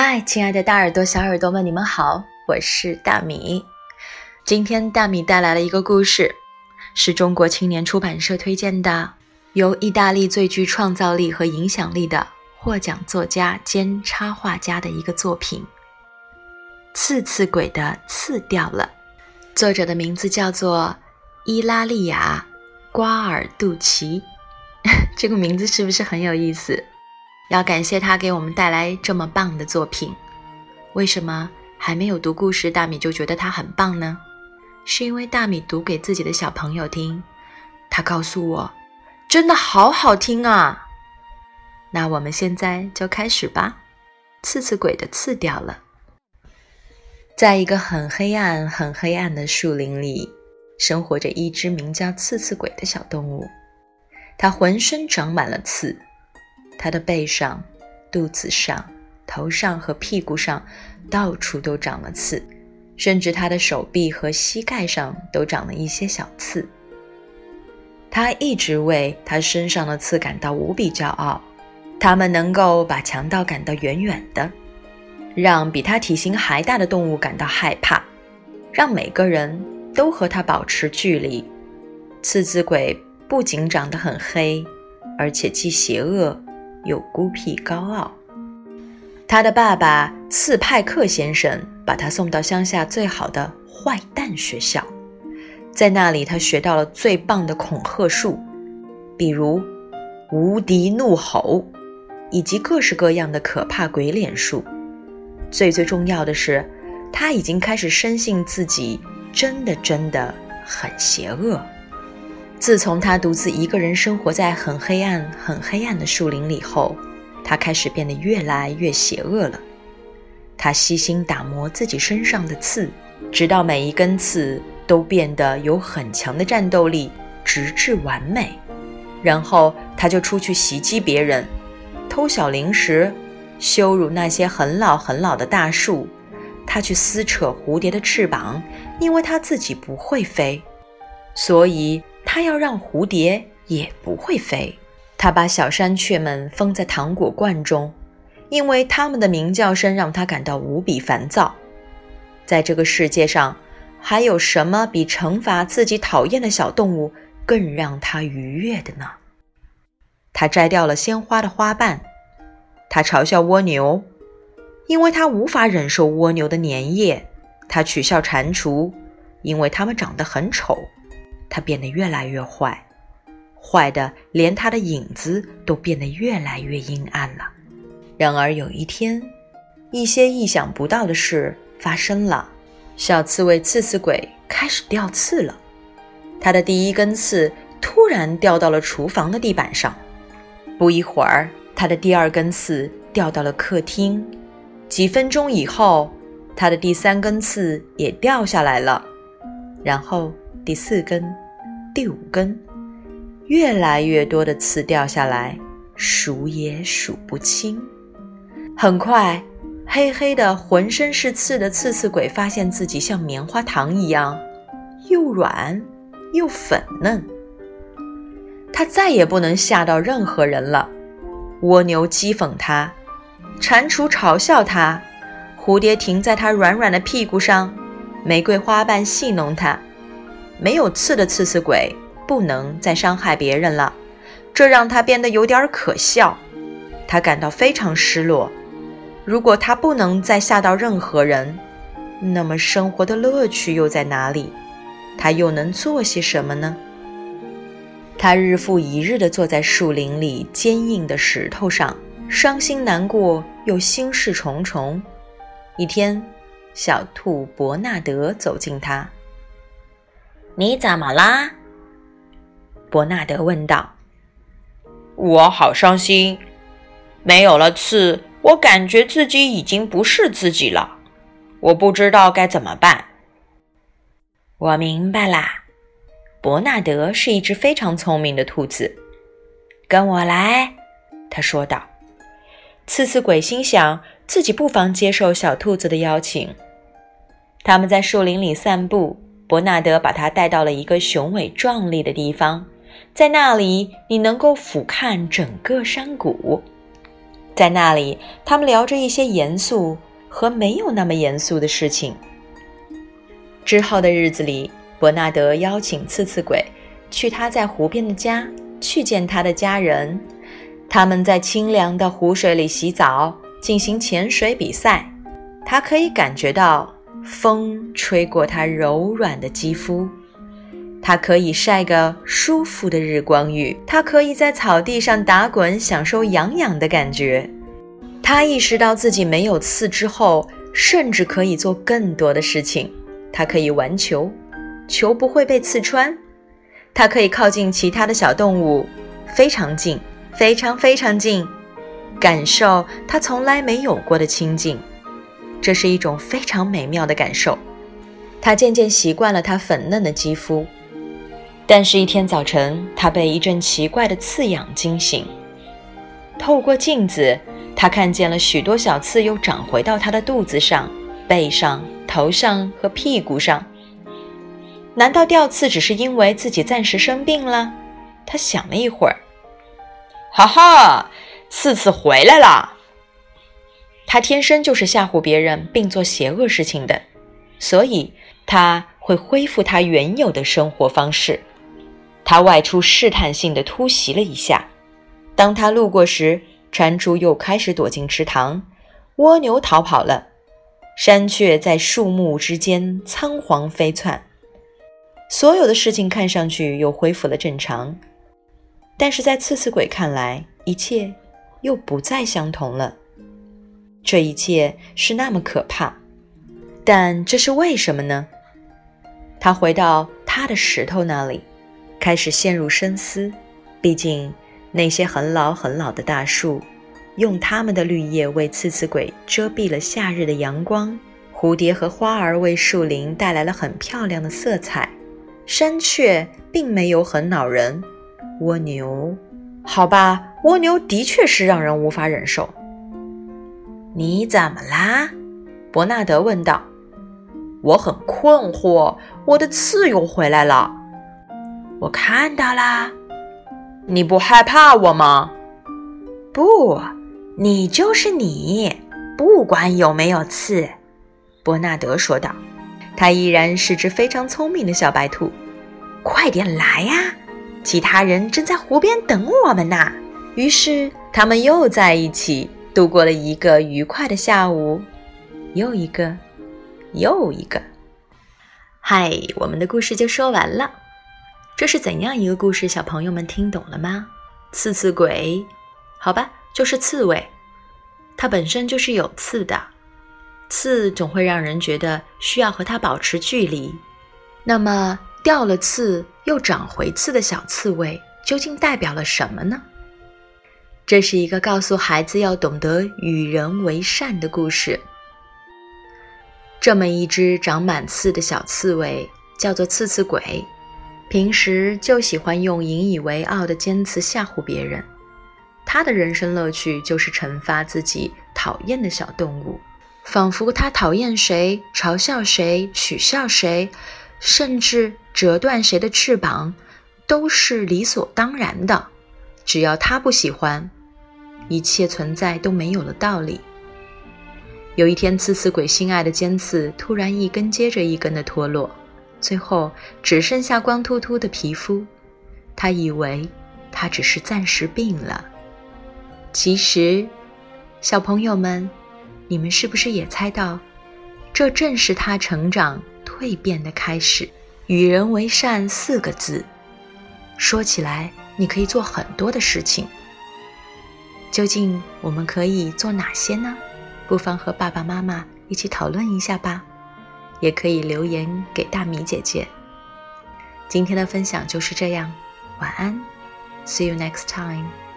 嗨，亲爱的大耳朵、小耳朵们，你们好，我是大米。今天大米带来了一个故事，是中国青年出版社推荐的，由意大利最具创造力和影响力的获奖作家兼插画家的一个作品《刺刺鬼的刺掉了》，作者的名字叫做伊拉利亚·瓜尔杜奇。这个名字是不是很有意思？要感谢他给我们带来这么棒的作品。为什么还没有读故事，大米就觉得他很棒呢？是因为大米读给自己的小朋友听，他告诉我，真的好好听啊。那我们现在就开始吧。刺刺鬼的刺掉了。在一个很黑暗、很黑暗的树林里，生活着一只名叫刺刺鬼的小动物。它浑身长满了刺，他的背上、肚子上、头上和屁股上到处都长了刺，甚至他的手臂和膝盖上都长了一些小刺。他一直为他身上的刺感到无比骄傲，它们能够把强盗赶到远远的，让比他体型还大的动物感到害怕，让每个人都和他保持距离。刺子鬼。不仅长得很黑，而且既邪恶又孤僻高傲。他的爸爸刺派克先生把他送到乡下最好的坏蛋学校，在那里他学到了最棒的恐吓术，比如无敌怒吼，以及各式各样的可怕鬼脸术。最最重要的是，他已经开始深信自己真的真的很邪恶。自从他独自一个人生活在很黑暗、很黑暗的树林里后，他开始变得越来越邪恶了。他悉心打磨自己身上的刺，直到每一根刺都变得有很强的战斗力，直至完美。然后他就出去袭击别人，偷小零食，羞辱那些很老很老的大树。他去撕扯蝴蝶的翅膀，因为他自己不会飞，所以。他要让蝴蝶也不会飞。他把小山雀们封在糖果罐中，因为它们的鸣叫声让他感到无比烦躁。在这个世界上，还有什么比惩罚自己讨厌的小动物更让他愉悦的呢？他摘掉了鲜花的花瓣。他嘲笑蜗牛，因为他无法忍受蜗牛的粘液。他取笑蟾蜍，因为它们长得很丑。他变得越来越坏，坏的连他的影子都变得越来越阴暗了。然而有一天，一些意想不到的事发生了。小刺猬刺刺鬼开始掉刺了。他的第一根刺突然掉到了厨房的地板上。不一会儿，他的第二根刺掉到了客厅。几分钟以后，他的第三根刺也掉下来了。然后。第四根，第五根，越来越多的刺掉下来，数也数不清。很快，黑黑的、浑身是刺的刺刺鬼发现自己像棉花糖一样，又软又粉嫩。他再也不能吓到任何人了。蜗牛讥讽他，蟾蜍嘲笑他，蝴蝶停在他软软的屁股上，玫瑰花瓣戏弄他。没有刺的刺刺鬼不能再伤害别人了，这让他变得有点可笑。他感到非常失落。如果他不能再吓到任何人，那么生活的乐趣又在哪里？他又能做些什么呢？他日复一日地坐在树林里坚硬的石头上，伤心难过又心事重重。一天，小兔伯纳德走近他。你怎么啦？伯纳德问道。我好伤心，没有了刺，我感觉自己已经不是自己了。我不知道该怎么办。我明白啦，伯纳德是一只非常聪明的兔子。跟我来，他说道。刺刺鬼心想，自己不妨接受小兔子的邀请。他们在树林里散步。伯纳德把他带到了一个雄伟壮丽的地方，在那里你能够俯瞰整个山谷。在那里，他们聊着一些严肃和没有那么严肃的事情。之后的日子里，伯纳德邀请刺刺鬼去他在湖边的家，去见他的家人。他们在清凉的湖水里洗澡，进行潜水比赛。他可以感觉到风吹过他柔软的肌肤，他可以晒个舒服的日光浴，他可以在草地上打滚，享受痒痒的感觉。他意识到自己没有刺之后，甚至可以做更多的事情。他可以玩球，球不会被刺穿。他可以靠近其他的小动物，非常近，非常非常近，感受他从来没有过的亲近。这是一种非常美妙的感受。他渐渐习惯了他粉嫩的肌肤，但是，一天早晨，他被一阵奇怪的刺痒惊醒。透过镜子，他看见了许多小刺又长回到他的肚子上、背上、头上和屁股上。难道掉刺只是因为自己暂时生病了？他想了一会儿，哈哈，刺刺回来了。他天生就是吓唬别人并做邪恶事情的，所以他会恢复他原有的生活方式。他外出试探性地突袭了一下，当他路过时，蟾蜍又开始躲进池塘，蜗牛逃跑了，山雀在树木之间仓皇飞窜。所有的事情看上去又恢复了正常，但是在刺刺鬼看来，一切又不再相同了。这一切是那么可怕，但这是为什么呢？他回到他的石头那里，开始陷入深思。毕竟那些很老很老的大树，用它们的绿叶为刺刺鬼遮蔽了夏日的阳光；蝴蝶和花儿为树林带来了很漂亮的色彩；山雀并没有很恼人；蜗牛，好吧，蜗牛的确是让人无法忍受。你怎么啦？伯纳德问道。我很困惑，我的刺又回来了。我看到啦。你不害怕我吗？不，你就是你，不管有没有刺。伯纳德说道。他依然是只非常聪明的小白兔。快点来呀！其他人正在湖边等我们呢。于是他们又在一起。度过了一个愉快的下午，又一个，又一个。嗨，我们的故事就说完了。这是怎样一个故事？小朋友们听懂了吗？刺刺鬼，好吧，就是刺猬。它本身就是有刺的，刺总会让人觉得需要和它保持距离。那么，掉了刺又长回刺的小刺猬，究竟代表了什么呢？这是一个告诉孩子要懂得与人为善的故事。这么一只长满刺的小刺猬叫做刺刺鬼，平时就喜欢用引以为傲的尖刺吓唬别人。他的人生乐趣就是惩罚自己讨厌的小动物，仿佛他讨厌谁、嘲笑谁、取笑谁，甚至折断谁的翅膀，都是理所当然的。只要他不喜欢。一切存在都没有了道理。有一天，刺刺鬼心爱的尖刺突然一根接着一根的脱落，最后只剩下光秃秃的皮肤。他以为他只是暂时病了，其实，小朋友们，你们是不是也猜到，这正是他成长蜕变的开始？与人为善四个字，说起来，你可以做很多的事情。究竟我们可以做哪些呢？不妨和爸爸妈妈一起讨论一下吧，也可以留言给大米姐姐。今天的分享就是这样，晚安，See you next time。